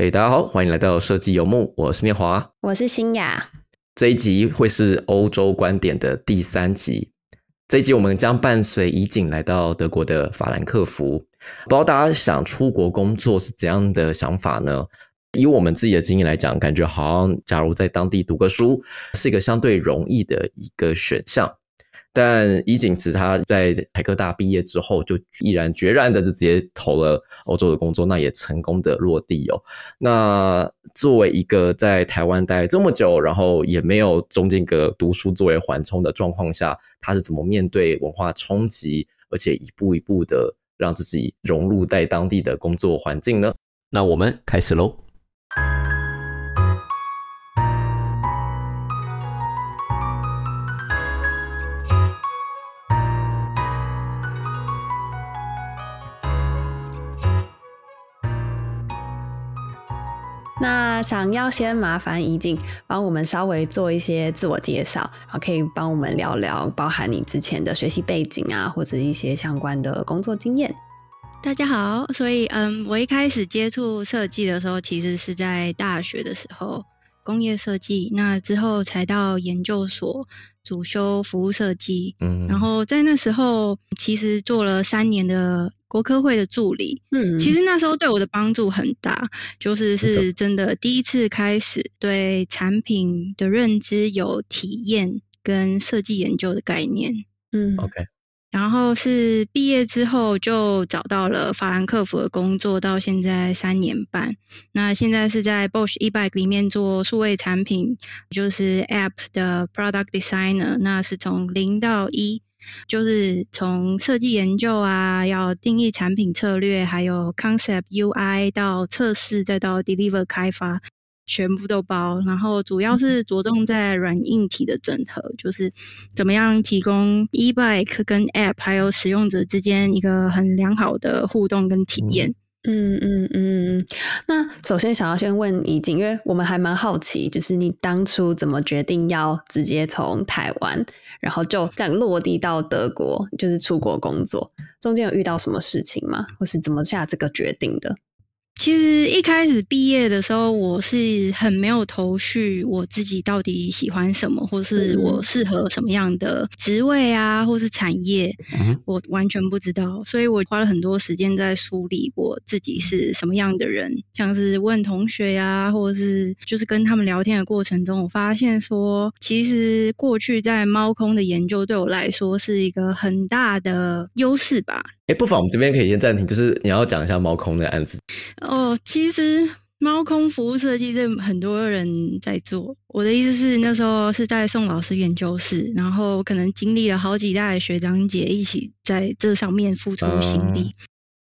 嘿，大家好，欢迎来到设计游牧，我是念华，我是新雅。这一集会是欧洲观点的第三集。这一集我们将伴随怡景来到德国的法兰克福。不知道大家想出国工作是怎样的想法呢？以我们自己的经验来讲，感觉好像假如在当地读个书是一个相对容易的一个选项。但伊景慈他在台科大毕业之后，就毅然决然的就直接投了欧洲的工作，那也成功的落地哦。那作为一个在台湾待这么久，然后也没有中间个读书作为缓冲的状况下，他是怎么面对文化冲击，而且一步一步的让自己融入在当地的工作环境呢？那我们开始喽。那想要先麻烦怡静帮我们稍微做一些自我介绍，然后可以帮我们聊聊包含你之前的学习背景啊，或者一些相关的工作经验。大家好，所以嗯，我一开始接触设计的时候，其实是在大学的时候，工业设计。那之后才到研究所主修服务设计，嗯，然后在那时候其实做了三年的。国科会的助理，嗯，其实那时候对我的帮助很大，就是是真的第一次开始对产品的认知有体验跟设计研究的概念，嗯，OK，然后是毕业之后就找到了法兰克福的工作，到现在三年半，那现在是在 Bosch eBike 里面做数位产品，就是 App 的 Product Designer，那是从零到一。就是从设计研究啊，要定义产品策略，还有 concept UI 到测试，再到 deliver 开发，全部都包。然后主要是着重在软硬体的整合，就是怎么样提供 e-bike 跟 app 还有使用者之间一个很良好的互动跟体验。嗯嗯嗯，那首先想要先问怡景，因为我们还蛮好奇，就是你当初怎么决定要直接从台湾，然后就这样落地到德国，就是出国工作，中间有遇到什么事情吗？或是怎么下这个决定的？其实一开始毕业的时候，我是很没有头绪，我自己到底喜欢什么，或是我适合什么样的职位啊，或是产业，我完全不知道。所以我花了很多时间在梳理我自己是什么样的人，像是问同学呀，或者是就是跟他们聊天的过程中，我发现说，其实过去在猫空的研究对我来说是一个很大的优势吧。哎，不妨我们这边可以先暂停，就是你要讲一下猫空的案子。哦，其实猫空服务设计这很多人在做。我的意思是，那时候是在宋老师研究室，然后可能经历了好几代学长姐一起在这上面付出心力。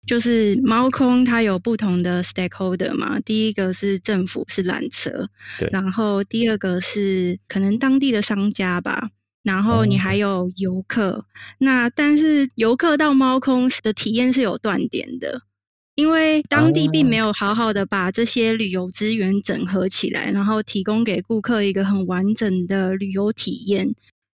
就是猫空它有不同的 stakeholder 嘛，第一个是政府是缆车，对，然后第二个是可能当地的商家吧。然后你还有游客，那但是游客到猫空的体验是有断点的，因为当地并没有好好的把这些旅游资源整合起来，然后提供给顾客一个很完整的旅游体验。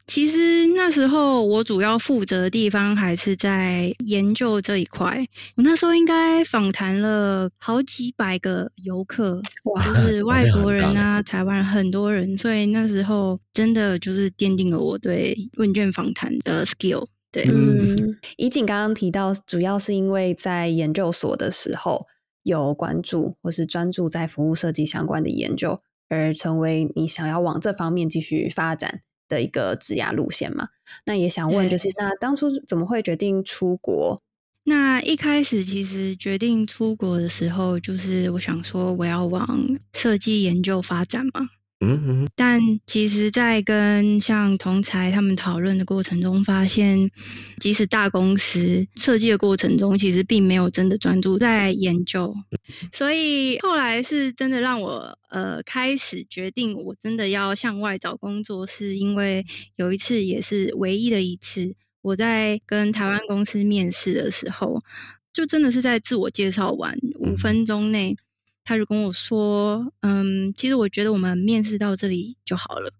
其实那时候我主要负责的地方还是在研究这一块。我那时候应该访谈了好几百个游客，就是外国人啊、台湾很多人，所以那时候真的就是奠定了我对问卷访谈的 skill。对，嗯，怡景刚刚提到，主要是因为在研究所的时候有关注或是专注在服务设计相关的研究，而成为你想要往这方面继续发展。的一个职涯路线嘛，那也想问，就是那当初怎么会决定出国？那一开始其实决定出国的时候，就是我想说我要往设计研究发展嘛。嗯哼，但其实，在跟像同才他们讨论的过程中，发现即使大公司设计的过程中，其实并没有真的专注在研究，所以后来是真的让我呃开始决定，我真的要向外找工作，是因为有一次也是唯一的一次，我在跟台湾公司面试的时候，就真的是在自我介绍完五分钟内。他就跟我说：“嗯，其实我觉得我们面试到这里就好了。”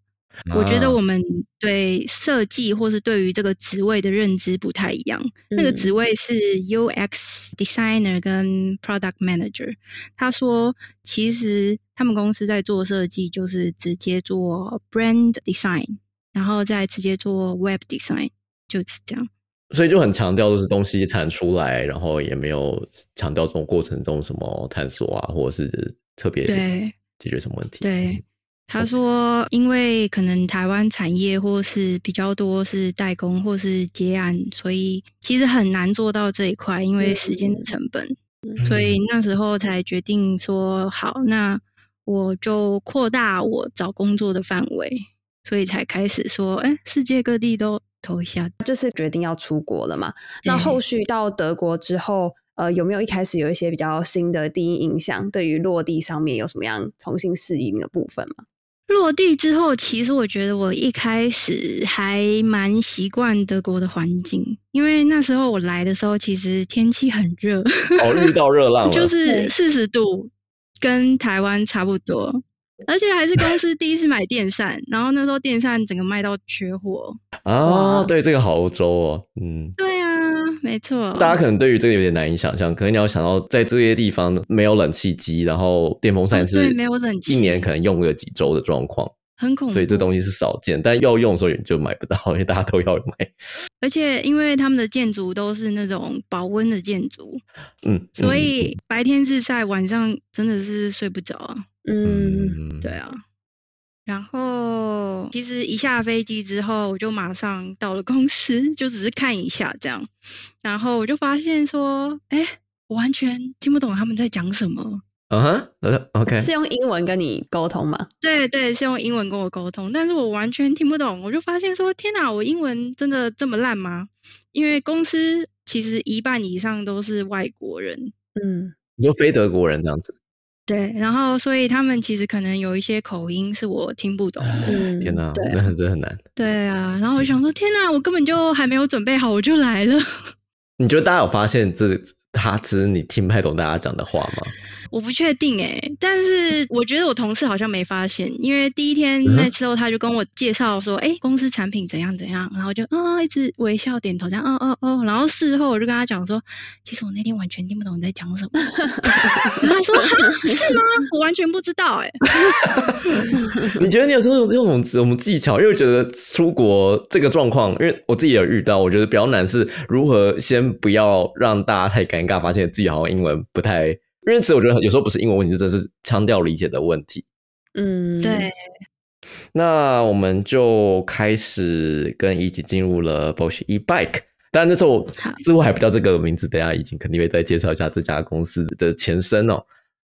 我觉得我们对设计或是对于这个职位的认知不太一样。那个职位是 UX designer 跟 product manager。他说，其实他们公司在做设计，就是直接做 brand design，然后再直接做 web design，就是这样。所以就很强调，就是东西产出来，然后也没有强调这种过程中什么探索啊，或者是特别对解决什么问题。对。他说：“因为可能台湾产业或是比较多是代工或是接案，所以其实很难做到这一块，因为时间的成本。所以那时候才决定说，好，那我就扩大我找工作的范围，所以才开始说，哎，世界各地都投一下，就是决定要出国了嘛。那后续到德国之后，呃，有没有一开始有一些比较新的第一印象？对于落地上面有什么样重新适应的部分吗？”落地之后，其实我觉得我一开始还蛮习惯德国的环境，因为那时候我来的时候，其实天气很热，哦，遇到热浪，就是四十度，跟台湾差不多，而且还是公司第一次买电扇，然后那时候电扇整个卖到缺货啊，对，这个好欧洲哦，嗯，对啊。没错，大家可能对于这个有点难以想象，可能你要想到在这些地方没有冷气机，然后电风扇是没有冷气，一年可能用个几周的状况，很恐怖。所以这东西是少见，但要用的时候就买不到，因为大家都要买。而且因为他们的建筑都是那种保温的建筑，嗯，所以白天日晒，晚上真的是睡不着啊。嗯，对啊。然后其实一下飞机之后，我就马上到了公司，就只是看一下这样。然后我就发现说，哎，我完全听不懂他们在讲什么。嗯哼，OK，是用英文跟你沟通吗？对对，是用英文跟我沟通，但是我完全听不懂。我就发现说，天哪，我英文真的这么烂吗？因为公司其实一半以上都是外国人。嗯，你就非德国人这样子。对，然后所以他们其实可能有一些口音是我听不懂。嗯，天哪，那很真的很难。对啊，然后我想说，天哪，我根本就还没有准备好，我就来了。你觉得大家有发现这他其实你听不太懂大家讲的话吗？我不确定哎，但是我觉得我同事好像没发现，因为第一天那时候他就跟我介绍说，哎，公司产品怎样怎样，然后就啊一直微笑点头这样，哦哦哦，然后事后我就跟他讲说，其实我那天完全听不懂你在讲什么。他说是吗？我完全不知道哎。你觉得你有时候用用什么技巧？因为觉得出国这个状况，因为我自己有遇到，我觉得比较难是如何先不要让大家太尴尬，发现自己好像英文不太。因为此，我觉得有时候不是英文问题，真的是腔调理解的问题。嗯，对。那我们就开始跟一起进入了 Bosch E Bike，当然那时候似乎还不叫这个名字，等下已经肯定会再介绍一下这家公司的前身哦。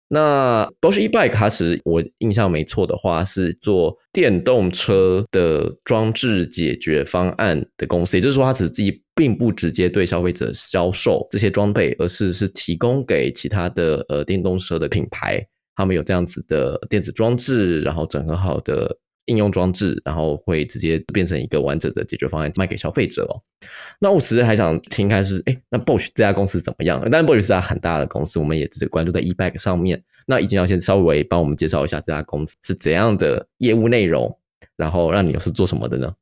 那 Bosch E Bike 它是我印象没错的话，是做电动车的装置解决方案的公司，也就是说，它只自己并不直接对消费者销售这些装备，而是是提供给其他的呃电动车的品牌，他们有这样子的电子装置，然后整合好的。应用装置，然后会直接变成一个完整的解决方案卖给消费者哦。那我其实还想听看是，哎，那 Bosch 这家公司怎么样？但 Bosch 是家很大的公司，我们也只关注在 eBag 上面。那已经要先稍微帮我们介绍一下这家公司是怎样的业务内容，然后让你是做什么的呢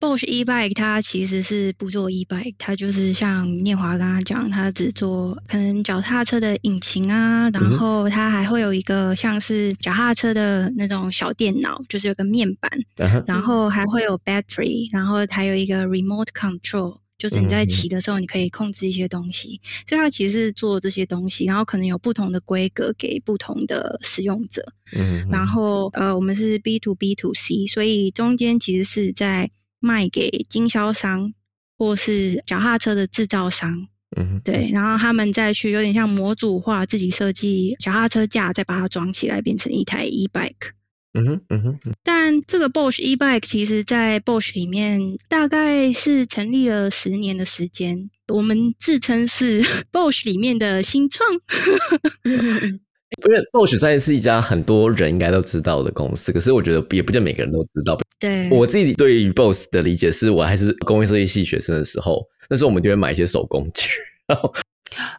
？Bosch e-bike 它其实是不做 e-bike，它就是像念华刚刚讲，它只做可能脚踏车的引擎啊，然后它还会有一个像是脚踏车的那种小电脑，就是有个面板，然后还会有 battery，然后还有一个 remote control，就是你在骑的时候你可以控制一些东西，所以它其实是做这些东西，然后可能有不同的规格给不同的使用者，嗯，然后呃我们是 B to B to C，所以中间其实是在卖给经销商或是脚踏车的制造商，嗯，对，然后他们再去有点像模组化，自己设计脚踏车架，再把它装起来变成一台 e bike。嗯哼，嗯哼。但这个 Bosch e bike 其实，在 Bosch 里面大概是成立了十年的时间，我们自称是 Bosch 里面的新创。因为 Bosch 虽然是一家很多人应该都知道的公司，可是我觉得也不见每个人都知道。对，我自己对于 Bosch 的理解是我还是工业设计系学生的时候，那时候我们就会买一些手工具。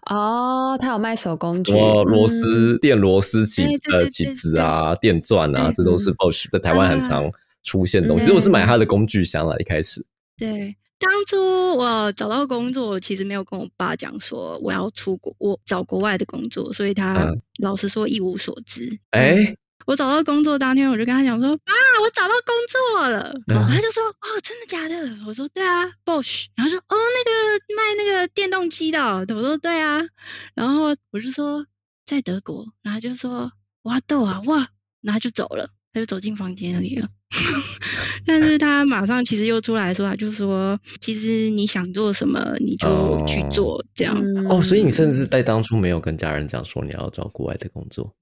哦，他有卖手工具，螺丝、电螺丝起呃起子啊、电钻啊，这都是 Bosch 在台湾很常出现的东西。其实我是买他的工具箱了，一开始。对，当初我找到工作，其实没有跟我爸讲说我要出国，我找国外的工作，所以他老实说一无所知。哎。我找到工作当天，我就跟他讲说：“啊，我找到工作了。”他就说：“哦，真的假的？”我说：“对啊，Bosch。”然后说：“哦，那个卖那个电动机的。”我说：“对啊。”然后我就说：“在德国。”然后就说：“哇豆啊哇！”然后就走了，他就走进房间里了。但是他马上其实又出来说：“他就说，其实你想做什么，你就去做这样。”哦，所以你甚至在当初没有跟家人讲说你要找国外的工作。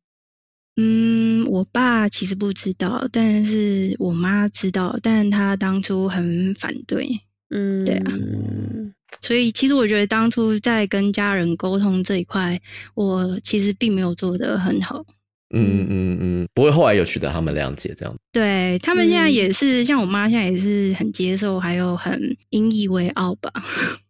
嗯，我爸其实不知道，但是我妈知道，但他当初很反对。嗯，对啊，所以其实我觉得当初在跟家人沟通这一块，我其实并没有做得很好。嗯嗯嗯，不会后来有取得他们谅解，这样。对他们现在也是，像我妈现在也是很接受，还有很引以为傲吧。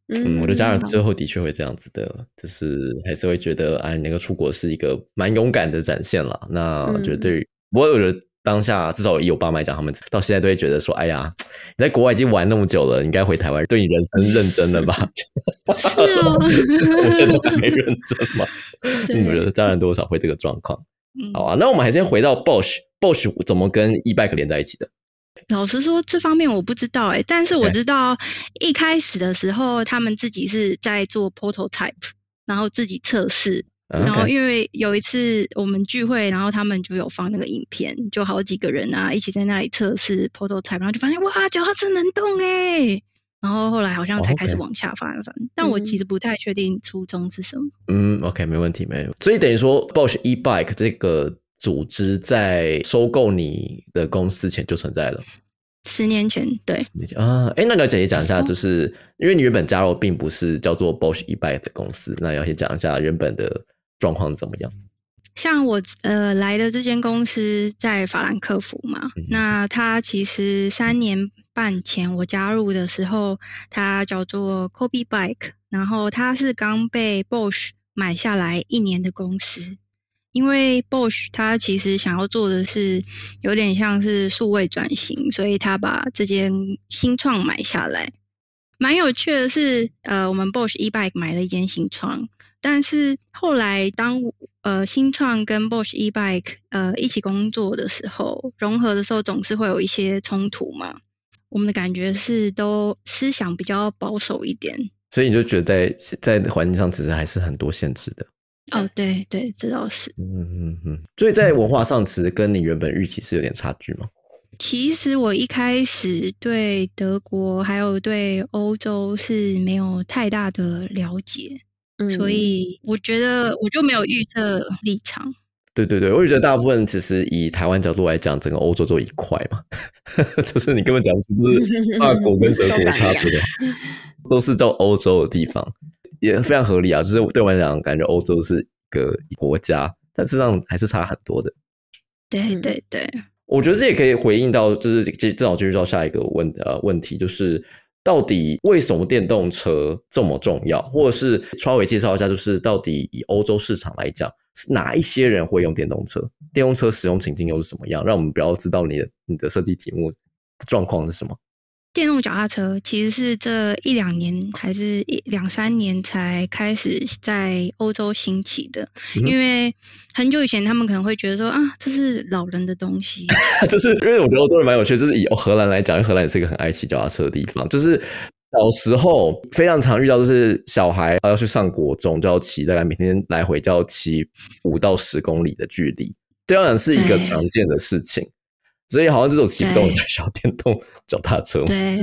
嗯，我的家人最后的确会这样子的，就是还是会觉得，哎，那个出国是一个蛮勇敢的展现了。那觉得对于我有的当下，至少以我爸妈讲，他们到现在都会觉得说，哎呀，你在国外已经玩那么久了，应该回台湾，对你人生认真了吧？是哦，我真的还没认真吗？我觉得家人多少会这个状况。好啊，那我们还先回到 Bosch，Bosch 怎么跟 eBike 连在一起的？老实说，这方面我不知道哎，但是我知道一开始的时候，他们自己是在做 prototype，然后自己测试，然后因为有一次我们聚会，然后他们就有放那个影片，就好几个人啊一起在那里测试 prototype，然后就发现哇，脚踏车能动哎，然后后来好像才开始往下发展，但我其实不太确定初衷是什么。嗯，OK，没问题，没有。所以等于说，Bosch eBike 这个。组织在收购你的公司前就存在了，十年前对啊，哎，那了解也讲一下，就是因为你原本加入并不是叫做 Bosch eBike 的公司，那要先讲一下原本的状况怎么样。像我呃来的这间公司在法兰克福嘛，那它其实三年半前我加入的时候，它叫做 Kobe Bike，然后它是刚被 Bosch 买下来一年的公司。因为 Bosch 它其实想要做的是有点像是数位转型，所以他把这间新创买下来。蛮有趣的是，呃，我们 Bosch eBike 买了一间新创，但是后来当呃新创跟 Bosch eBike 呃一起工作的时候，融合的时候总是会有一些冲突嘛。我们的感觉是都思想比较保守一点，所以你就觉得在在环境上其实还是很多限制的。哦，对对，这倒是。嗯嗯嗯，所以在文化上，其实跟你原本预期是有点差距吗？其实我一开始对德国还有对欧洲是没有太大的了解，所以我觉得我就没有预测立场。对对对，我也觉得大部分其实以台湾角度来讲，整个欧洲都一块嘛，就是你根本讲不是法国跟德国差不多，都是叫欧洲的地方。也非常合理啊，就是对我来讲，感觉欧洲是一个国家，但事实上还是差很多的。对对对，我觉得这也可以回应到，就是正好就遇到下一个问呃问题，就是到底为什么电动车这么重要，或者是稍微介绍一下，就是到底以欧洲市场来讲，是哪一些人会用电动车？电动车使用情境又是什么样？让我们不要知道你的你的设计题目状况是什么。电动脚踏车其实是这一两年还是一两三年才开始在欧洲兴起的，因为很久以前他们可能会觉得说啊，这是老人的东西。就是因为我觉得欧洲人蛮有趣，就是以荷兰来讲，因为荷兰也是一个很爱骑脚踏车的地方。就是小时候非常常遇到，就是小孩要去上国中，就要骑大概每天来回就要骑五到十公里的距离，当然是一个常见的事情。所以好像这种骑不动的需要电动脚踏车。对，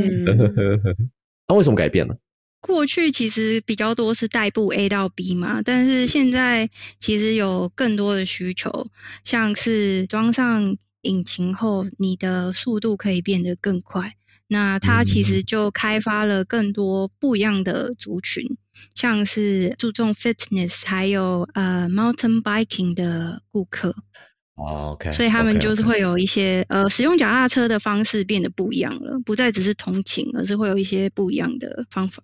那为什么改变了？过去其实比较多是代步 A 到 B 嘛，但是现在其实有更多的需求，像是装上引擎后，你的速度可以变得更快。那它其实就开发了更多不一样的族群，像是注重 fitness 还有呃 mountain biking 的顾客。哦，OK，所以他们就是会有一些呃，使用脚踏车的方式变得不一样了，不再只是通勤，而是会有一些不一样的方法。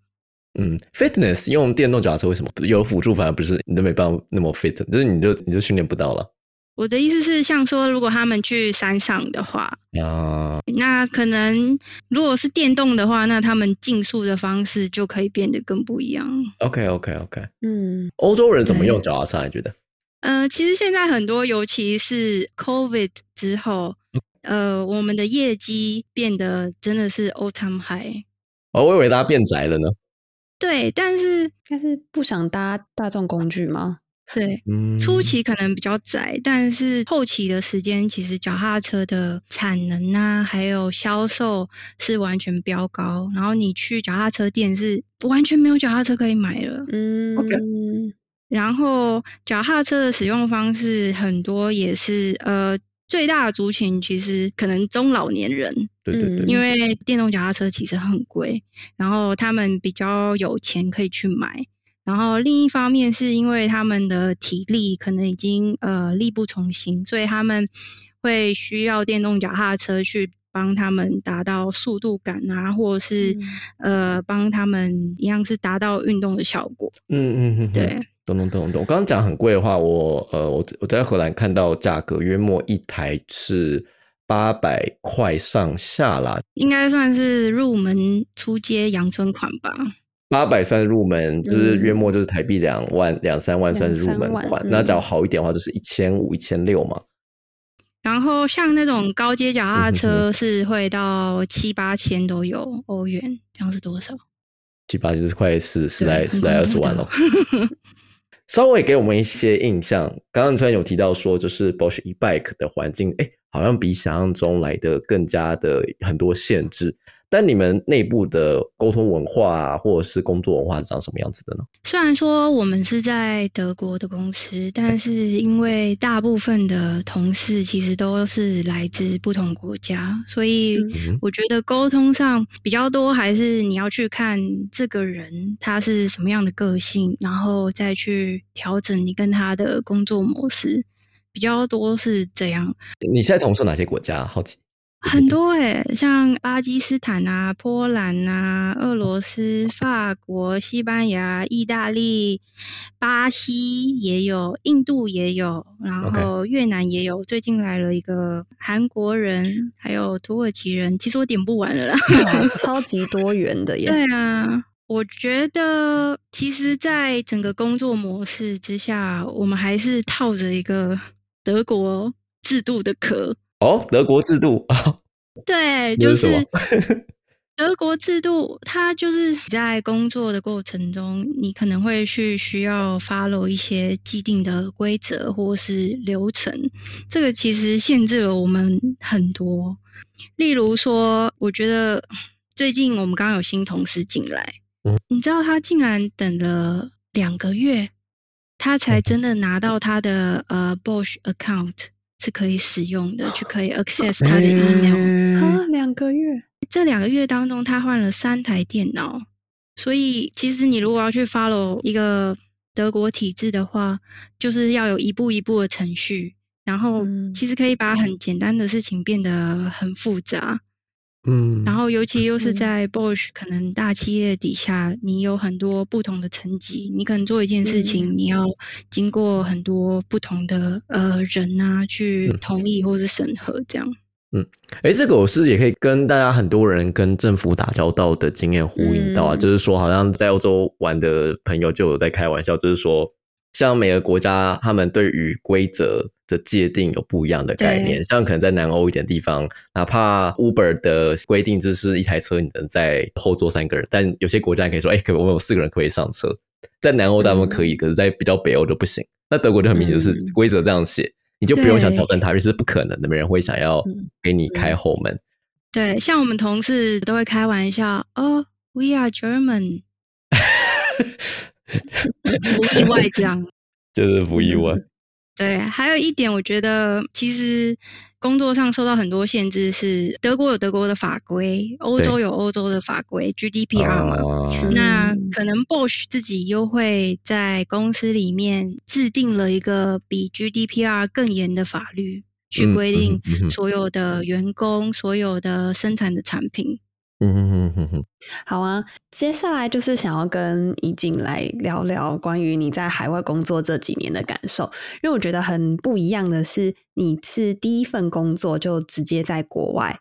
嗯，fitness 用电动脚踏车为什么有辅助反而不是你都没办法那么 fit，就是你就你就训练不到了。我的意思是，像说，如果他们去山上的话，啊，那可能如果是电动的话，那他们竞速的方式就可以变得更不一样。OK OK OK，嗯，欧洲人怎么用脚踏车？你觉得？呃，其实现在很多，尤其是 COVID 之后，呃，我们的业绩变得真的是 all time high。哦，我以为大家变宅了呢。对，但是但是不想搭大众工具吗？对嗯，初期可能比较窄，但是后期的时间，其实脚踏车的产能啊，还有销售是完全飙高。然后你去脚踏车店是完全没有脚踏车可以买了。嗯 OK 然后脚踏车的使用方式很多也是呃最大的族群其实可能中老年人，对对对，嗯。因为电动脚踏车其实很贵，然后他们比较有钱可以去买。然后另一方面是因为他们的体力可能已经呃力不从心，所以他们会需要电动脚踏车去帮他们达到速度感啊，或者是、呃帮他们一样是达到运动的效果。嗯嗯嗯，对，懂懂懂懂。我刚刚讲很贵的话，我呃，我我在荷兰看到价格约莫一台是八百块上下啦，应该算是入门出街阳春款吧。八百算是入门，就是嗯约莫就是台币两万两三万算是入门款。嗯那只要好一点的话，就是一千五、一千六嘛。然后像那种高阶脚踏车是会到七八千都有欧元，这样是多少？七八就是快十十来十来二十万了。稍微给我们一些印象，刚刚你突然有提到说，就是 Bosch e-bike 的环境，哎，好像比想象中来的更加的很多限制。但你们内部的沟通文化啊，或者是工作文化是长什么样子的呢？虽然说我们是在德国的公司，但是因为大部分的同事其实都是来自不同国家，所以嗯我觉得沟通上比较多，还是你要去看这个人他是什么样的个性，然后再去调整你跟他的工作模式，比较多是这样。你现在同事哪些国家？好奇。很多诶、像巴基斯坦啊、波兰啊、俄罗斯、法国、西班牙、意大利、巴西也有，印度也有，然后越南也有。最近来了一个韩国人，还有土耳其人，其实我点不完了啦。超级多元的耶。对啊，我觉得其实，在整个工作模式之下，我们还是套着一个德国制度的壳。哦，德国制度啊，对，就是 德国制度，它就是在工作的过程中，你可能会去需要 follow 一些既定的规则或是流程，这个其实限制了我们很多。例如说，我觉得最近我们刚刚有新同事进来，嗯你知道他竟然等了两个月，他才真的拿到他的呃 Bosch account 是可以使用的，去可以 access 他的 email。嗯啊，两个月，这两个月当中，他换了三台电脑，所以其实你如果要去 follow 一个德国体制的话，就是要有一步一步的程序，然后嗯。其实可以把很简单的事情变得很复杂。嗯，然后尤其又是嗯。在 Bosch 可能大企业底下，你有很多不同的层级，你可能做一件事情，你要经过很多不同的呃人啊去嗯。同意或是审核这样。嗯哎，这个我是也可以跟大家很多人跟政府打交道的经验呼应到啊，嗯。就是说，好像在欧洲玩的朋友就有在开玩笑，就是说，像每个国家他们对于规则的界定有不一样的概念，像可能在南欧一点地方，哪怕 Uber 的规定就是一台车你能在后座三个人，但有些国家你可以说，哎，可我们有四个人可以上车，在南欧大部分可以，可是在比较北欧就不行。那德国就很明显就是嗯规则这样写。你就不用想挑战它，因为是不可能的，没人会想要嗯给你开后门。对，像我们同事都会开玩笑哦，We are German，不意外这样。就是不意外。对，还有一点，我觉得其实工作上受到很多限制是，德国有德国的法规，欧洲有欧洲的法规，GDPR 嘛。啊那嗯。可能 Bosch 自己又会在公司里面制定了一个比 GDPR 更严的法律，去规定所有的员工、所有的生产的产品。嗯哼哼哼哼，好啊，接下来就是想要跟怡静来聊聊关于你在海外工作这几年的感受，因为我觉得很不一样的是，你是第一份工作就直接在国外，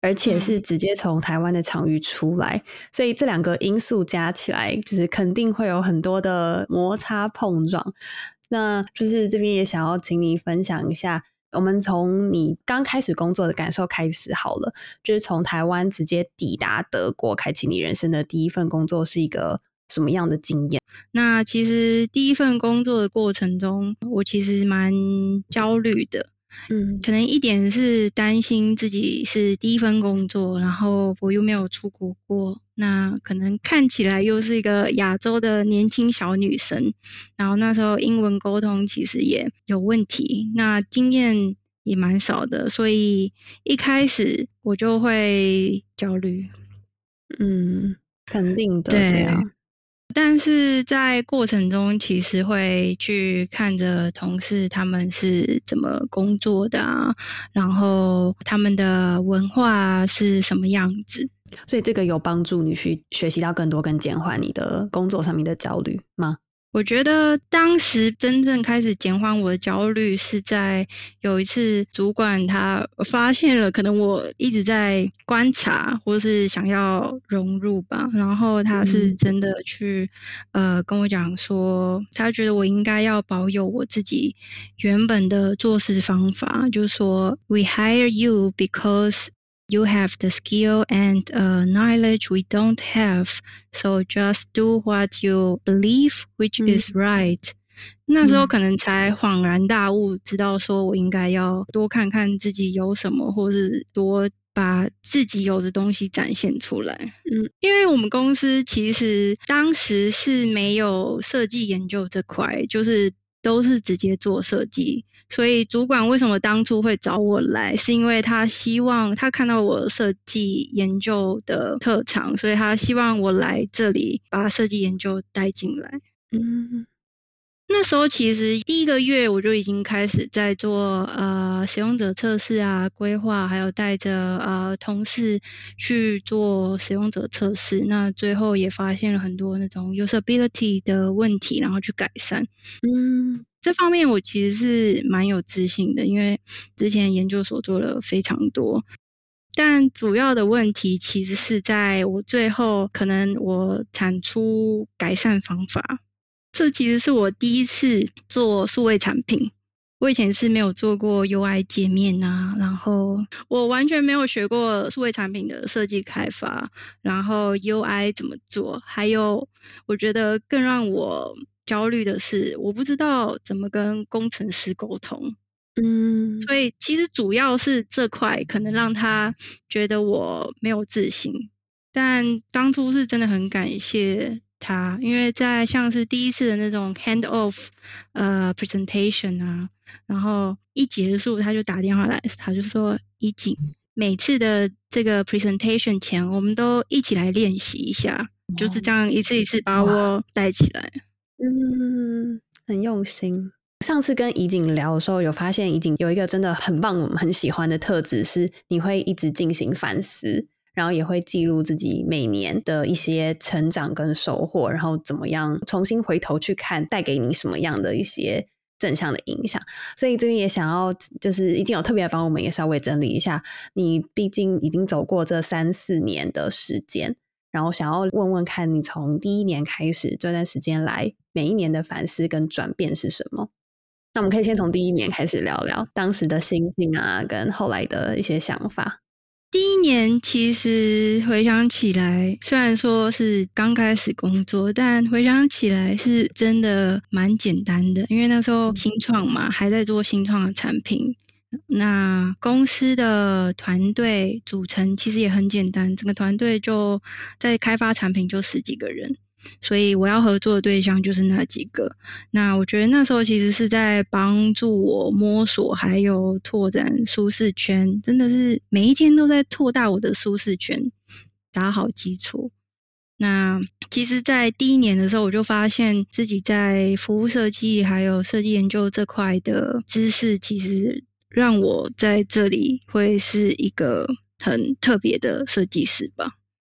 而且是直接从台湾的场域出来，所以这两个因素加起来，就是肯定会有很多的摩擦碰撞。那就是这边也想要请你分享一下。我们从你刚开始工作的感受开始好了，就是从台湾直接抵达德国，开启你人生的第一份工作是一个什么样的经验？那其实第一份工作的过程中，我其实蛮焦虑的。嗯，可能一点是担心自己是第一份工作，然后我又没有出国过，那可能看起来又是一个亚洲的年轻小女生，然后那时候英文沟通其实也有问题，那经验也蛮少的，所以一开始我就会焦虑。嗯，肯定的，对啊。但是在过程中，其实会去看着同事他们是怎么工作的啊，然后他们的文化是什么样子，所以这个有帮助你去学习到更多，跟减缓你的工作上面的焦虑吗？我觉得当时真正开始减缓我的焦虑，是在有一次主管他发现了，可能我一直在观察，或是想要融入吧。然后他是真的去呃跟我讲说，他觉得我应该要保有我自己原本的做事方法，就是说，We hire you because You have the skill and knowledge we don't have, so just do what you believe which is right. 那时候可能才恍然大悟，知道说我应该要多看看自己有什么，或是多把自己有的东西展现出来。嗯，因为我们公司其实当时是没有设计研究这块，就是都是直接做设计。 所以主管为什么当初会找我来，是因为他希望他看到我设计研究的特长，所以他希望我来这里把设计研究带进来。嗯。那时候其实第一个月我就已经开始在做呃使用者测试啊规划，还有带着呃同事去做使用者测试。那最后也发现了很多那种 usability 的问题，然后去改善。嗯，这方面我其实是蛮有自信的，因为之前研究所做了非常多。但主要的问题其实是在我最后可能我产出改善方法。这其实是我第一次做数位产品，我以前是没有做过 UI 界面啊，然后我完全没有学过数位产品的设计开发，然后 UI 怎么做，还有我觉得更让我焦虑的是，我不知道怎么跟工程师沟通，嗯，所以其实主要是这块可能让他觉得我没有自信，但当初是真的很感谢。他因为在像是第一次的那种 hand off 呃 presentation 啊，然后一结束他就打电话来，他就说：“一景，每次的这个 presentation 前，我们都一起来练习一下，就是这样一次一次把我带起来。”嗯，很用心。上次跟怡景聊的时候，有发现怡景有一个真的很棒、我们很喜欢的特质，是你会一直进行反思。然后也会记录自己每年的一些成长跟收获，然后怎么样重新回头去看，带给你什么样的一些正向的影响。所以这边也想要，就是已经有特别帮我们也稍微整理一下，你毕竟已经走过这三四年的时间，然后想要问问看你从第一年开始这段时间来，每一年的反思跟转变是什么？那我们可以先从第一年开始聊聊当时的心境啊，跟后来的一些想法。第一年其实回想起来，虽然说是刚开始工作，但回想起来是真的蛮简单的。因为那时候新创嘛，还在做新创的产品。那公司的团队组成其实也很简单，整个团队就在开发产品就十几个人。所以我要合作的对象就是那几个。那我觉得那时候其实是在帮助我摸索，还有拓展舒适圈，真的是每一天都在拓大我的舒适圈，打好基础。那其实，在第一年的时候，我就发现自己在服务设计还有设计研究这块的知识，其实让我在这里会是一个很特别的设计师吧。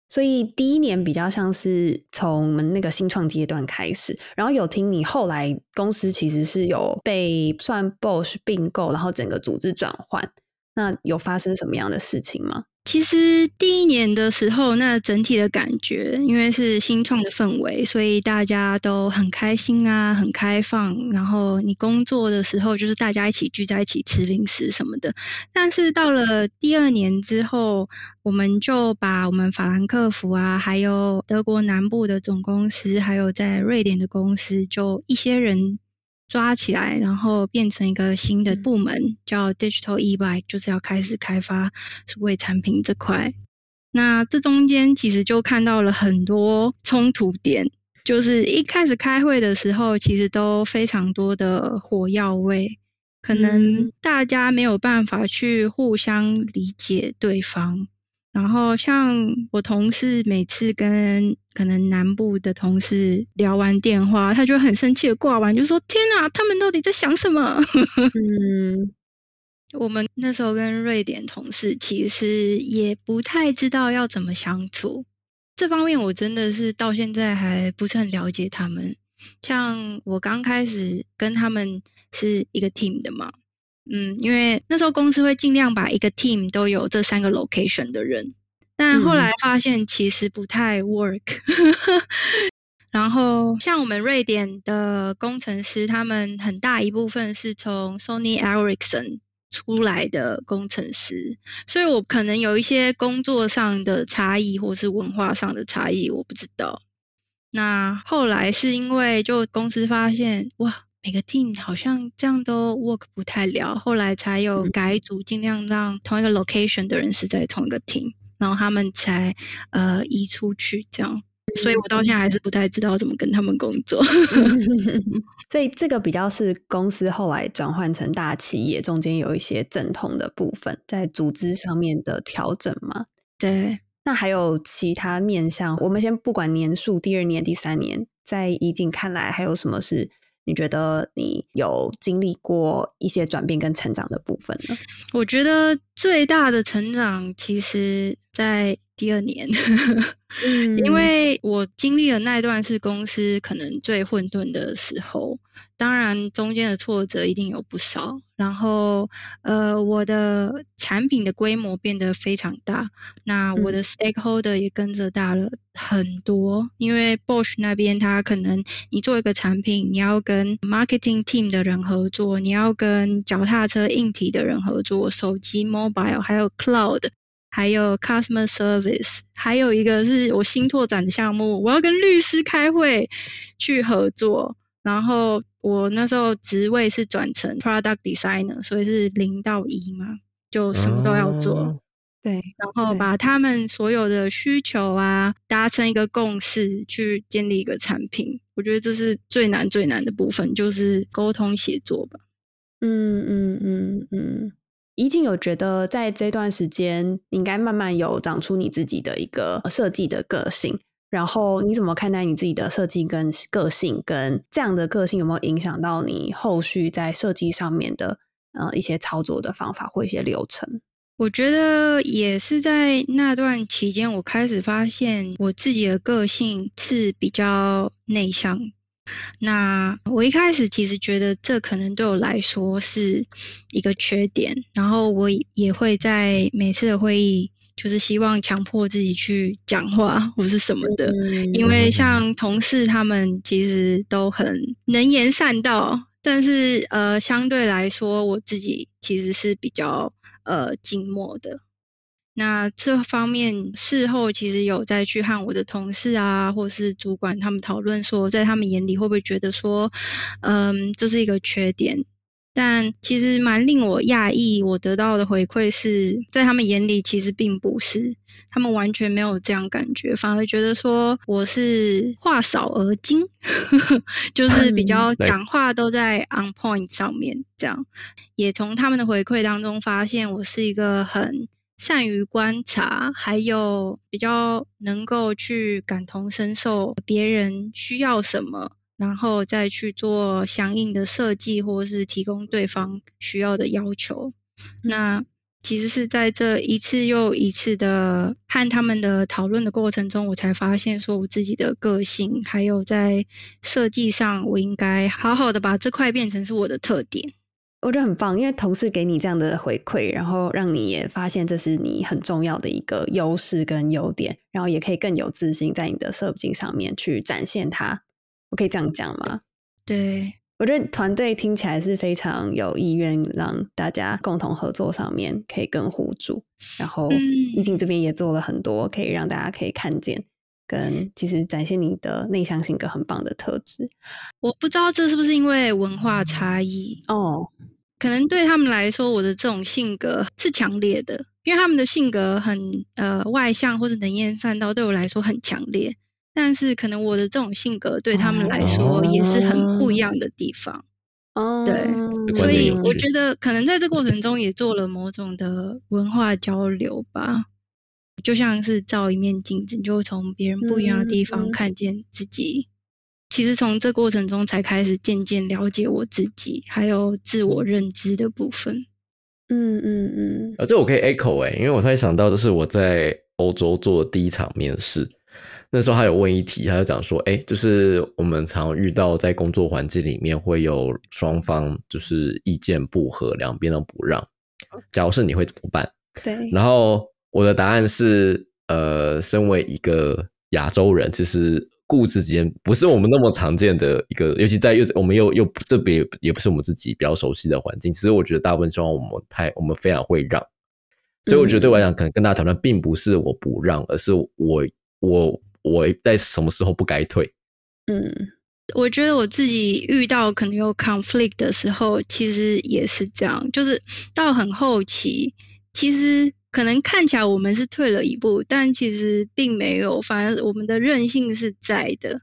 所以第一年比较像是从我们那个新创阶段开始，然后有听你后来公司其实是有被算 BOSS 并购，然后整个组织转换，那有发生什么样的事情吗？其实第一年的时候，那整体的感觉，因为是新创的氛围，所以大家都很开心啊，很开放。然后你工作的时候，就是大家一起聚在一起吃零食什么的。但是到了第二年之后，我们就把我们法兰克福啊，还有德国南部的总公司，还有在瑞典的公司，就一些人。抓起来，然后变成一个新的部门，叫 Digital eBike，就是要开始开发数位产品这块。那这中间其实就看到了很多冲突点，就是一开始开会的时候，其实都非常多的火药味，可能大家没有办法去互相理解对方。然后像我同事每次跟可能南部的同事聊完电话，他就很生气的挂完，就说：“天哪，他们到底在想什么？” 嗯，我们那时候跟瑞典同事其实也不太知道要怎么相处，这方面我真的是到现在还不是很了解他们。像我刚开始跟他们是一个 team 的嘛。嗯，因为那时候公司会尽量把一个 team 都有这三个 location 的人，但后来发现其实不太 work。然后像我们瑞典的工程师，他们很大一部分是从 Sony Ericsson 出来的工程师，所以我可能有一些工作上的差异，或是文化上的差异，我不知道。那后来是因为就公司发现，哇。每个 team 好像这样都 work 不太了，后来才有改组，尽量让同一个 location 的人是在同一个 team，然后他们才呃移出去这样。所以我到现在还是不太知道怎么跟他们工作。所以这个比较是公司后来转换成大企业，中间有一些阵痛的部分，在组织上面的调整嘛。对，那还有其他面向，我们先不管年数，第二年、第三年，在怡景看来，还有什么是？你觉得你有经历过一些转变跟成长的部分呢？我觉得最大的成长，其实在第二年，因为我经历了那一段是公司可能最混沌的时候。当然，中间的挫折一定有不少。然后，呃，我的产品的规模变得非常大，那我的 stakeholder 也跟着大了很多。因为 Bosch 那边，他可能你做一个产品，你要跟 marketing team 的人合作，你要跟脚踏车硬体的人合作，手机 mobile，还有 cloud，还有 customer service，还有一个是我新拓展的项目，我要跟律师开会去合作。然后我那时候职位是转成 product designer，所以是零到一嘛，就什么都要做。对，然后把他们所有的需求啊达成一个共识，去建立一个产品。我觉得这是最难最难的部分，就是沟通协作吧。嗯嗯嗯嗯，怡静有觉得在这段时间应该慢慢有长出你自己的一个设计的个性。然后你怎么看待你自己的设计跟个性？跟这样的个性有没有影响到你后续在设计上面的呃一些操作的方法或一些流程？我觉得也是在那段期间，我开始发现我自己的个性是比较内向。那我一开始其实觉得这可能对我来说是一个缺点，然后我也会在每次的会议。就是希望强迫自己去讲话或是什么的，因为像同事他们其实都很能言善道，但是呃相对来说我自己其实是比较呃静默的。那这方面事后其实有再去和我的同事啊，或是主管他们讨论说，在他们眼里会不会觉得说，嗯，这是一个缺点。但其实蛮令我讶异，我得到的回馈是在他们眼里其实并不是，他们完全没有这样感觉，反而觉得说我是话少而精，就是比较讲话都在 on point 上面。这样也从他们的回馈当中发现，我是一个很善于观察，还有比较能够去感同身受别人需要什么。然后再去做相应的设计，或是提供对方需要的要求。那其实是在这一次又一次的和他们的讨论的过程中，我才发现说我自己的个性，还有在设计上，我应该好好的把这块变成是我的特点。我觉得很棒，因为同事给你这样的回馈，然后让你也发现这是你很重要的一个优势跟优点，然后也可以更有自信在你的设计上面去展现它。我可以这样讲吗？对。我觉得团队听起来是非常有意愿让大家共同合作，上面可以更互助。然后，易景这边也做了很多，可以让大家可以看见，跟其实展现你的内向性格很棒的特质。我不知道这是不是因为文化差异哦？可能对他们来说，我的这种性格是强烈的，因为他们的性格很呃外向或者能言善道，对我来说很强烈。但是可能我的这种性格对他们来说也是很不一样的地方，哦，对，所以我觉得可能在这过程中也做了某种的文化交流吧，就像是照一面镜子，你就从别人不一样的地方看见自己。其实从这过程中才开始渐渐了解我自己，还有自我认知的部分。嗯嗯嗯，啊，这我可以 echo 哎，因为我突然想到，这是我在欧洲做的第一场面试。那时候他有问一题，他就讲说：“哎，就是我们常遇到在工作环境里面会有双方就是意见不合，两边都不让。假如是你会怎么办？”对。然后我的答案是：呃，身为一个亚洲人，其实固执间不是我们那么常见的一个，尤其在又我们又又这边也不是我们自己比较熟悉的环境。其实我觉得大部分情况我们太我们非常会让，所以我觉得对我来讲，可能跟大家讨论，并不是我不让，而是我我。我在什么时候不该退？嗯，我觉得我自己遇到可能有 conflict 的时候，其实也是这样，就是到很后期，其实可能看起来我们是退了一步，但其实并没有，反而我们的韧性是在的，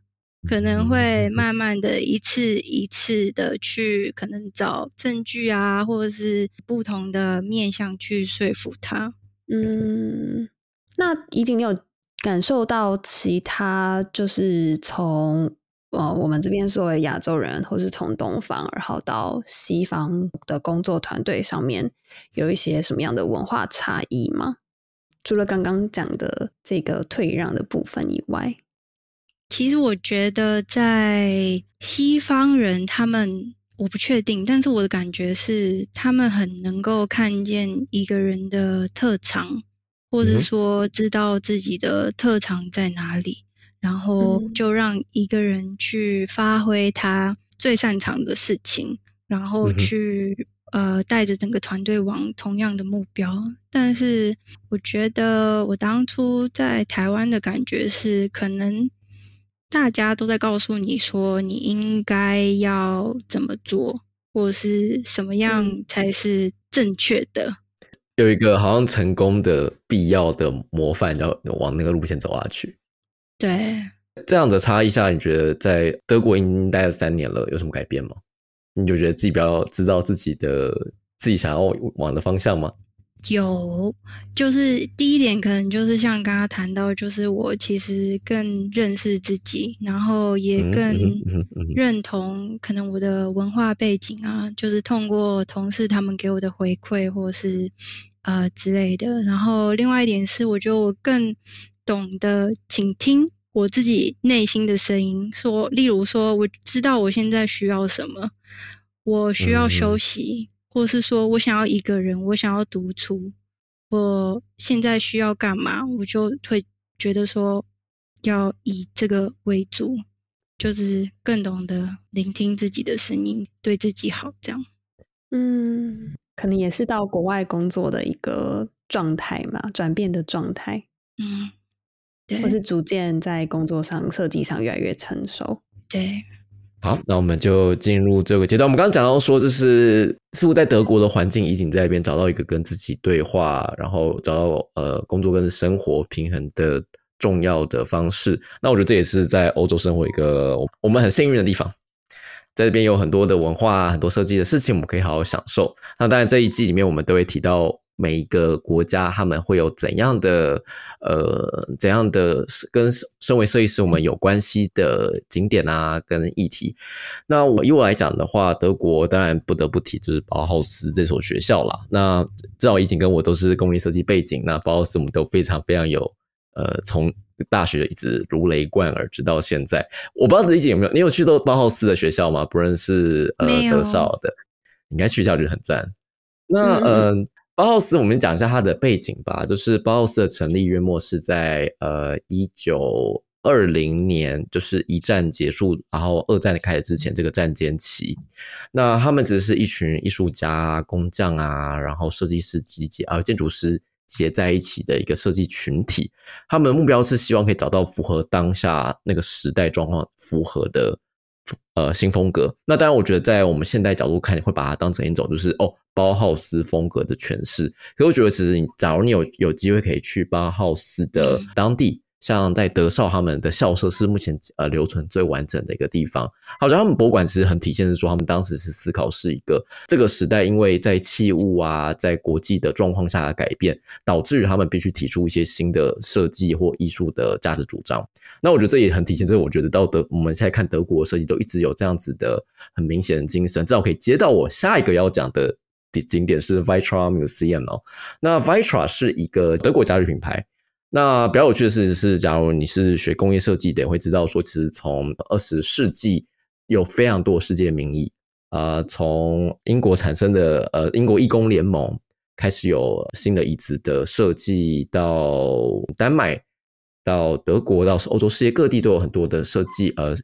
可能会慢慢的一次一次的去可能找证据啊，或者是不同的面向去说服他。嗯，那已经有。感受到其他就是从呃我们这边作为亚洲人，或是从东方然后到西方的工作团队上面，有一些什么样的文化差异吗？除了刚刚讲的这个退让的部分以外，其实我觉得在西方人他们我不确定，但是我的感觉是他们很能够看见一个人的特长。或者说知道自己的特长在哪里，然后就让一个人去发挥他最擅长的事情，然后去呃带着整个团队往同样的目标。但是我觉得我当初在台湾的感觉是，可能大家都在告诉你说你应该要怎么做，或是什么样才是正确的。有一个好像成功的必要的模范，要往那个路线走下去。对，这样子差异下，你觉得在德国已经待了三年了，有什么改变吗？你就觉得自己比较知道自己的自己想要往的方向吗？有，就是第一点，可能就是像刚刚谈到，就是我其实更认识自己，然后也更认同可能我的文化背景啊，就是通过同事他们给我的回馈，或是呃之类的。然后另外一点是，我觉得我更懂得倾听我自己内心的声音，说，例如说，我知道我现在需要什么，我需要休息。或是说我想要一个人，我想要独处，我现在需要干嘛，我就会觉得说要以这个为主，就是更懂得聆听自己的声音，对自己好，这样。嗯，可能也是到国外工作的一个状态嘛，转变的状态。嗯，对，或是逐渐在工作上、设计上越来越成熟。对。好，那我们就进入这个阶段。我们刚刚讲到说，就是似乎在德国的环境，已经在那边找到一个跟自己对话，然后找到呃工作跟生活平衡的重要的方式。那我觉得这也是在欧洲生活一个我们很幸运的地方，在这边有很多的文化、很多设计的事情，我们可以好好享受。那当然这一季里面我们都会提到每一个国家他们会有怎样的呃怎样的跟身为设计师我们有关系的景点啊跟议题。那我以我来讲的话，德国当然不得不提就是包豪斯这所学校啦。那至少已经跟我都是工业设计背景，那包豪斯我们都非常非常有呃从大学一直如雷贯耳，直到现在。我不知道李姐有没有你有去到包豪斯的学校吗？不论是呃德少的，应该学校就很赞。那嗯。包豪斯，我们讲一下它的背景吧。就是包豪斯的成立约莫是在呃一九二零年，就是一战结束，然后二战开始之前这个战间期。那他们只是一群艺术家、工匠啊，然后设计师集结啊，建筑师结在一起的一个设计群体。他们的目标是希望可以找到符合当下那个时代状况符合的。呃，新风格。那当然，我觉得在我们现代角度看，你会把它当成一种就是哦，包豪斯风格的诠释。可我觉得，其实你假如你有有机会可以去包豪斯的当地。像在德绍，他们的校舍是目前呃留存最完整的一个地方。好像他们博物馆其实很体现是说，他们当时是思考是一个这个时代，因为在器物啊，在国际的状况下的改变，导致于他们必须提出一些新的设计或艺术的价值主张。那我觉得这也很体现，这我觉得到德我们现在看德国设计都一直有这样子的很明显的精神。至少可以接到我下一个要讲的景点是 Vitra Museum 哦。那 Vitra 是一个德国家具品牌。那比较有趣的事情是，假如你是学工业设计的，会知道说，其实从二十世纪有非常多世界名义，呃，从英国产生的呃英国义工联盟开始有新的椅子的设计，到丹麦。到德国，到欧洲，世界各地都有很多的设计呃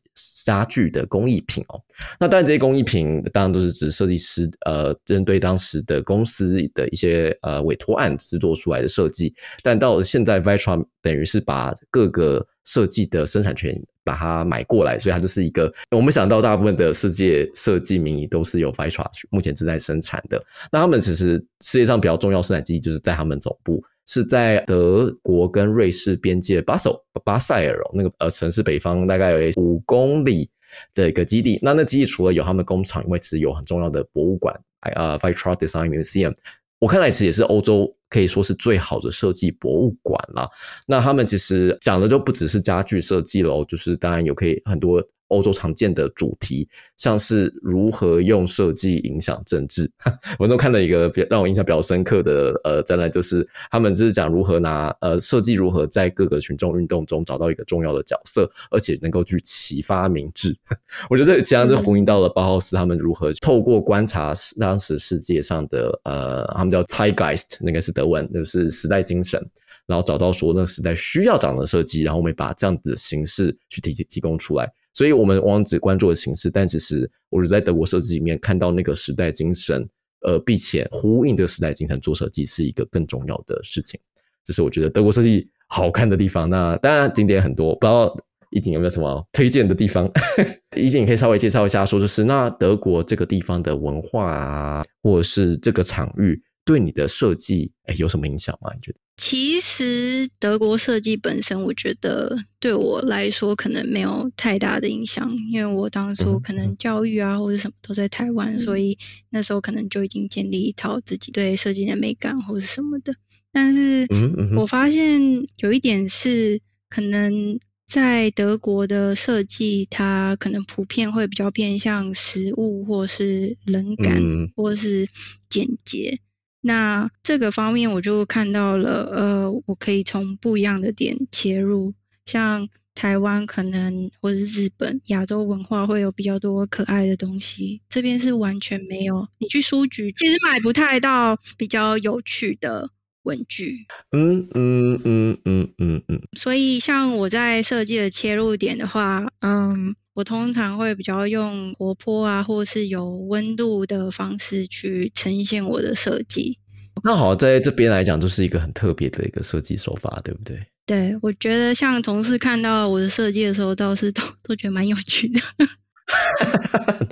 家具的工艺品哦。那当然这些工艺品当然都是指设计师呃针对当时的公司的一些呃委托案制作出来的设计。但到现在，Vitra 等于是把各个设计的生产权把它买过来，所以它就是一个我们想到大部分的世界设计名义都是由 Vitra 目前正在生产的。那他们其实世界上比较重要生产基地就是在他们总部。是在德国跟瑞士边界巴塞巴塞尔那个呃城市北方大概有五公里的一个基地。那那基地除了有他们工厂，因为其实有很重要的博物馆，呃，Vitra Design Museum，我看来其实也是欧洲可以说是最好的设计博物馆了。那他们其实讲的就不只是家具设计喽，就是当然有可以很多。欧洲常见的主题，像是如何用设计影响政治。我都看了一个让我印象比较深刻的呃展览，就是他们就是讲如何拿呃设计如何在各个群众运动中找到一个重要的角色，而且能够去启发明智。我觉得这其实就呼应到了包豪斯他们如何透过观察当时世界上的呃，他们叫 Zeitgeist，那个是德文，就是时代精神，然后找到说那个时代需要长的设计，然后我们把这样子的形式去提提供出来。所以，我们往往只关注的形式，但其实我是在德国设计里面看到那个时代精神，呃，并且呼应这个时代精神做设计是一个更重要的事情。这是我觉得德国设计好看的地方。那当然景点很多，不知道一景有没有什么推荐的地方？一景可以稍微介绍一下，说就是那德国这个地方的文化啊，或者是这个场域对你的设计，哎，有什么影响吗？你觉得？其实德国设计本身，我觉得对我来说可能没有太大的影响，因为我当初可能教育啊或者什么都在台湾，所以那时候可能就已经建立一套自己对设计的美感或者什么的。但是我发现有一点是，可能在德国的设计，它可能普遍会比较偏向实物，或是冷感，或是简洁。那这个方面我就看到了，呃，我可以从不一样的点切入，像台湾可能或者日本亚洲文化会有比较多可爱的东西，这边是完全没有。你去书局其实买不太到比较有趣的文具。嗯嗯嗯嗯嗯嗯。所以像我在设计的切入点的话，嗯。我通常会比较用活泼啊，或是有温度的方式去呈现我的设计。那好，在这边来讲，就是一个很特别的一个设计手法，对不对？对，我觉得像同事看到我的设计的时候，倒是都都觉得蛮有趣的。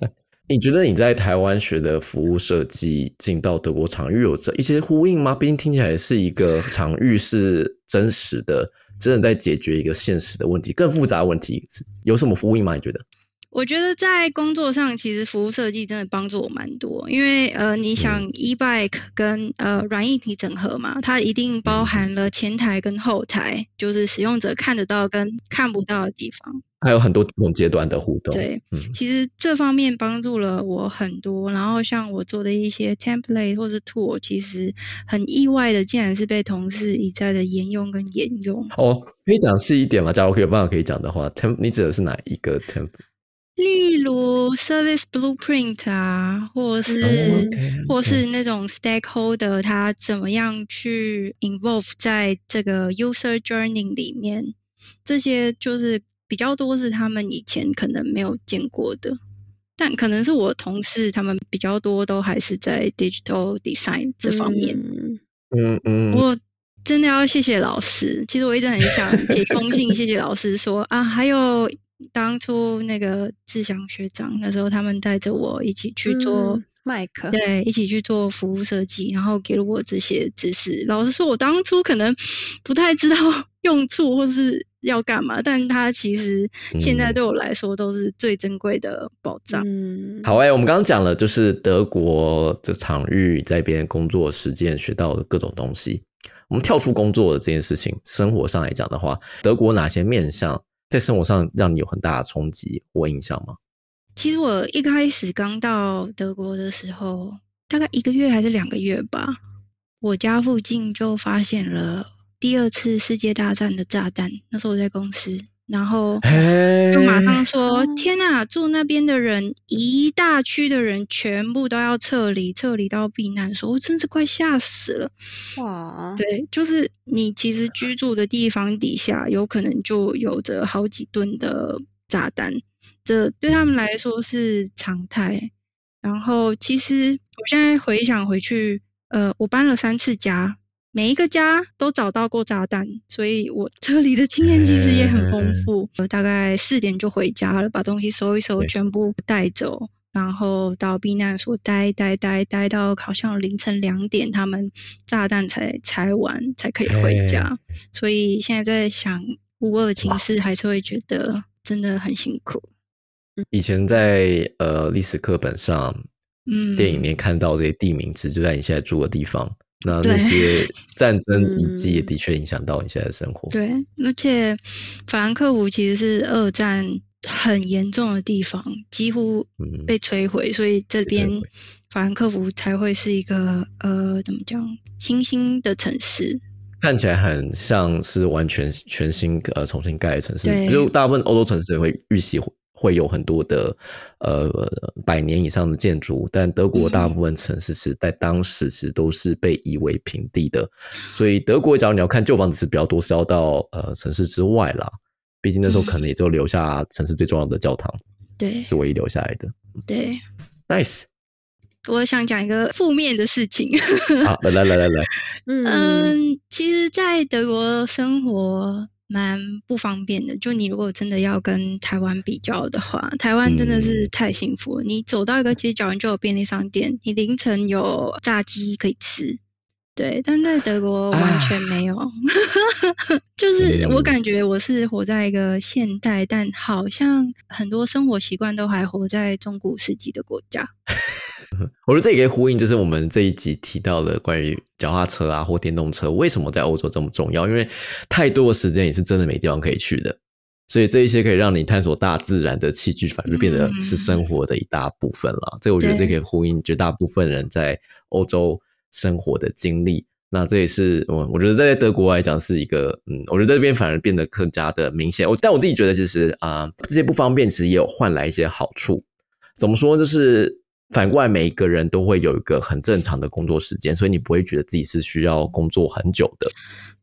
你觉得你在台湾学的服务设计进到德国场域有这一些呼应吗？毕竟听起来是一个场域是真实的。真的在解决一个现实的问题，更复杂的问题，有什么呼应吗？你觉得？我觉得在工作上，其实服务设计真的帮助我蛮多，因为呃，你想 e bike 跟呃软硬体整合嘛，它一定包含了前台跟后台，就是使用者看得到跟看不到的地方，还有很多不同阶段的互动。对，其实这方面帮助了我很多。然后像我做的一些 template 或是 tool，其实很意外的，竟然是被同事一再的沿用跟沿用。哦，可以讲细一点吗？假如可以有办法可以讲的话，temp 你指的是哪一个 temp？例如 service blueprint 啊，或是或是那种 stakeholder，他怎么样去 involve 在这个 user journey 里面，这些就是比较多是他们以前可能没有见过的，但可能是我同事他们比较多都还是在 digital design 这方面。嗯嗯，我真的要谢谢老师，其实我一直很想写封信谢谢老师说啊，还有。当初那个志祥学长那时候，他们带着我一起去做麦克，对，一起去做服务设计，然后给了我这些知识。老实说，我当初可能不太知道 用处或是要干嘛，但他其实现在对我来说都是最珍贵的宝藏。嗯，好哎，我们刚刚讲了，就是德国这场域在边工作实践学到的各种东西。我们跳出工作的这件事情，生活上来讲的话，德国哪些面向？在生活上让你有很大的冲击或影响吗？其实我一开始刚到德国的时候，大概一个月还是两个月吧，我家附近就发现了第二次世界大战的炸弹。那时候我在公司。然后就马上说：“天呐，住那边的人，一大区的人全部都要撤离，撤离到避难所，我真是快吓死了。”哇，对，就是你其实居住的地方底下，有可能就有着好几吨的炸弹，这对他们来说是常态。然后其实我现在回想回去，呃，我搬了三次家。每一个家都找到过炸弹，所以我这里的经验其实也很丰富。我大概四点就回家了，把东西收一收，全部带走，然后到避难所待待待待到好像凌晨两点，他们炸弹才拆完才可以回家。所以现在在想乌二情势，还是会觉得真的很辛苦。以前在呃历史课本上、嗯，电影里面看到这些地名，其实就在你现在住的地方。那那 些战争遗迹也的确影响到你现在的生活。对，而且法兰克福其实是二战很严重的地方，几乎被摧毁，所以这边法兰克福才会是一个呃，怎么讲，新兴的城市。看起来很像是完全全新呃重新盖的城市，就大部分欧洲城市也会预习。会有很多的呃百年以上的建筑，但德国大部分城市是在当时其实都是被夷为平地的，所以德国假如你要看旧房子是比较多，是要到呃城市之外啦。毕竟那时候可能也就留下城市最重要的教堂，对，是唯一留下来的。对，nice。我想讲一个负面的事情。好，来来来来来，嗯，其实，在德国生活。蛮不方便的，就你如果真的要跟台湾比较的话，台湾真的是太幸福了。你走到一个街角，你就有便利商店，你凌晨有炸鸡可以吃。对，但在德国完全没有，就是我感觉我是活在一个现代，但好像很多生活习惯都还活在中古世纪的国家。我觉得这也可以呼应，就是我们这一集提到的关于脚踏车啊或电动车为什么在欧洲这么重要，因为太多的时间也是真的没地方可以去的，所以这一些可以让你探索大自然的器具，反而变得是生活的一大部分了。这我觉得这可以呼应绝大部分人在欧洲。生活的经历，那这也是我我觉得在德国来讲是一个，嗯，我觉得这边反而变得更加的明显。我但我自己觉得，其实啊，这些不方便其实也有换来一些好处。怎么说？就是反过来，每一个人都会有一个很正常的工作时间，所以你不会觉得自己是需要工作很久的。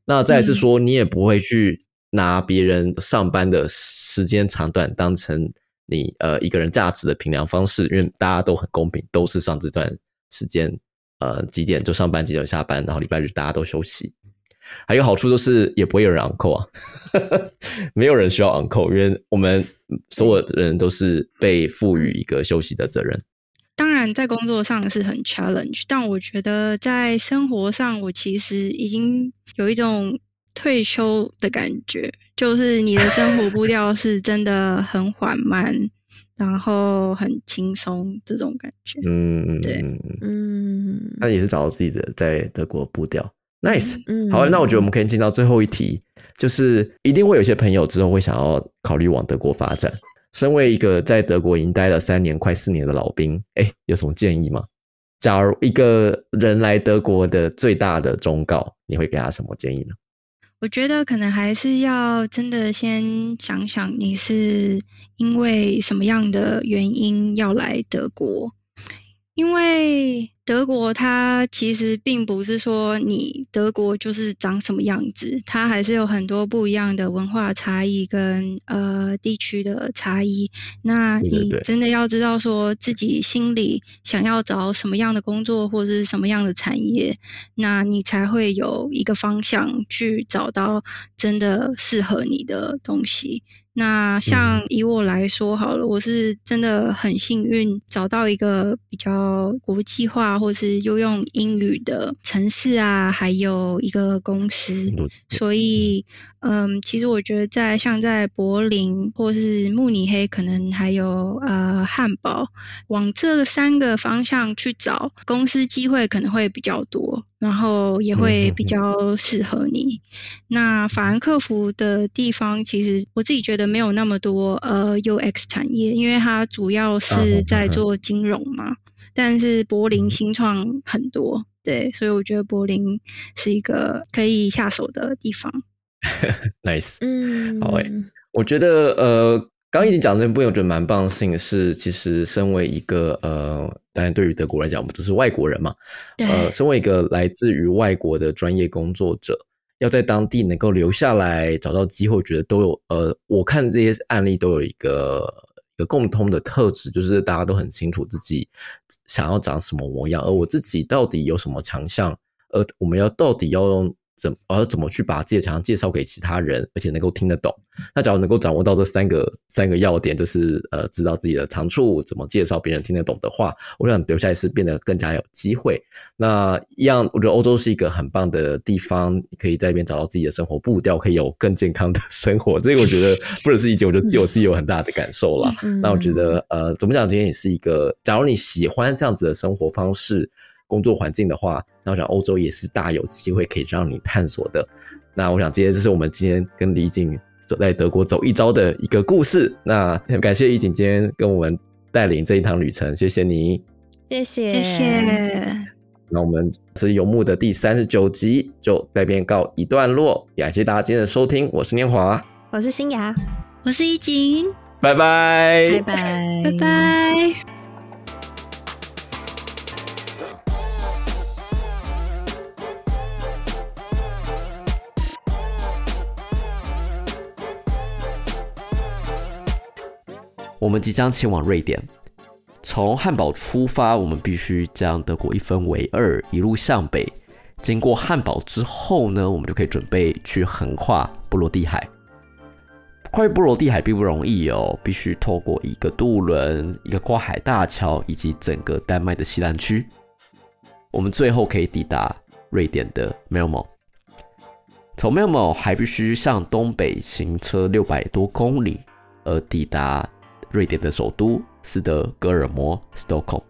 那再是说，你也不会去拿别人上班的时间长短当成你呃一个人价值的评量方式，因为大家都很公平，都是上这段时间。呃，几点就上班，几点下班，然后礼拜日大家都休息。还有好处就是也不会有人 uncle 啊，没有人需要 uncle，因为我们所有人都是被赋予一个休息的责任。当然，在工作上是很 challenge，但我觉得在生活上，我其实已经有一种退休的感觉，就是你的生活步调是真的很缓慢。然后很轻松这种感觉。嗯，对，嗯，那也是找到自己的在德国步调，nice。嗯好，那我觉得我们可以进到最后一题，就是一定会有些朋友之后会想要考虑往德国发展。身为一个在德国已经待了三年、快四年的老兵，哎，有什么建议吗？假如一个人来德国的最大的忠告，你会给他什么建议呢？我觉得可能还是要真的先想想，你是因为什么样的原因要来德国，因为德国它其实并不是说你德国就是长什么样子，它还是有很多不一样的文化差异跟呃地区的差异。那你真的要知道说自己心里想要找什么样的工作或是什么样的产业，那你才会有一个方向去找到真的适合你的东西。那像以我来说好了，我是真的很幸运找到一个比较国际化或是又用英语的城市啊，还有一个公司，嗯所以嗯，其实我觉得在像在柏林或是慕尼黑，可能还有呃汉堡，往这三个方向去找公司机会可能会比较多，然后也会比较适合你。那法兰克福的地方，其实我自己觉得没有那么多呃 UX 产业，因为它主要是在做金融嘛。但是柏林新创很多，对，所以我觉得柏林是一个可以下手的地方。nice。嗯，好诶我觉得呃，刚刚已经讲的这部分，我觉得蛮棒的事情是，其实身为一个呃，当然对于德国来讲，我们都是外国人嘛，对，呃，身为一个来自于外国的专业工作者，要在当地能够留下来，找到机会，我觉得都有呃，我看这些案例都有一个一个共通的特质，就是大家都很清楚自己想要长什么模样，而我自己到底有什么强项，而我们要到底要用。怎而怎么去把自己的强项介绍给其他人，而且能够听得懂？那假如能够掌握到这三个三个要点，就是呃，知道自己的长处，怎么介绍别人听得懂的话，我想留下来是变得更加有机会。那一样，我觉得欧洲是一个很棒的地方，你可以在那边找到自己的生活步调，可以有更健康的 生活。这个我觉得 不只是意见，我觉得自己我自己有很大的感受啦。嗯那我觉得呃，怎么讲，今天也是一个，假如你喜欢这样子的生活方式。工作环境的话，那我想欧洲也是大有机会可以让你探索的。那我想，今天这是我们今天跟李景走在德国走一遭的一个故事。那很感谢李景今天跟我们带领这一趟旅程，谢谢你，谢谢，谢谢。那我们是游牧的第三十九集就在这边告一段落，也感谢大家今天的收听，我是年华，我是新雅，我是一景，拜拜，拜拜，拜拜。我们即将前往瑞典。从汉堡出发，我们必须将德国一分为二，一路向北。经过汉堡之后呢，我们就可以准备去横跨波罗的海。跨越波罗的海并不容易哦，必须透过一个渡轮、一个跨海大桥以及整个丹麦的西南区。我们最后可以抵达瑞典的 Malmo。从 Malmo 还必须向东北行车六百多公里，而抵达瑞典的首都斯德哥尔摩 （Stockholm）。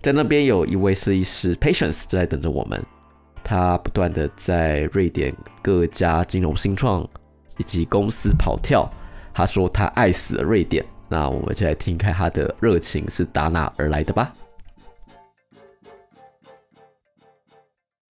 在那边有一位设计师 Patience 正在等着我们。他不断的在瑞典各家金融新创以及公司跑跳。他说他爱死了瑞典。那我们就来听看他的热情是打哪而来的吧。